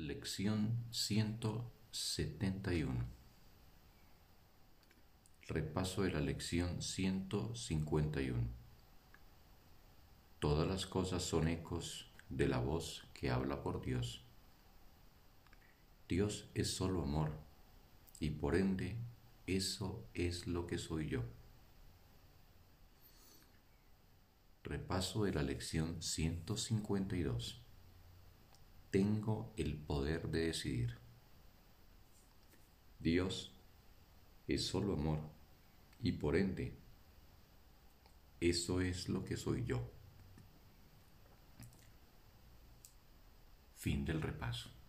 Lección 171 Repaso de la lección 151 Todas las cosas son ecos de la voz que habla por Dios. Dios es solo amor y por ende eso es lo que soy yo. Repaso de la lección 152 tengo el decidir. Dios es solo amor y por ende, eso es lo que soy yo. Fin del repaso.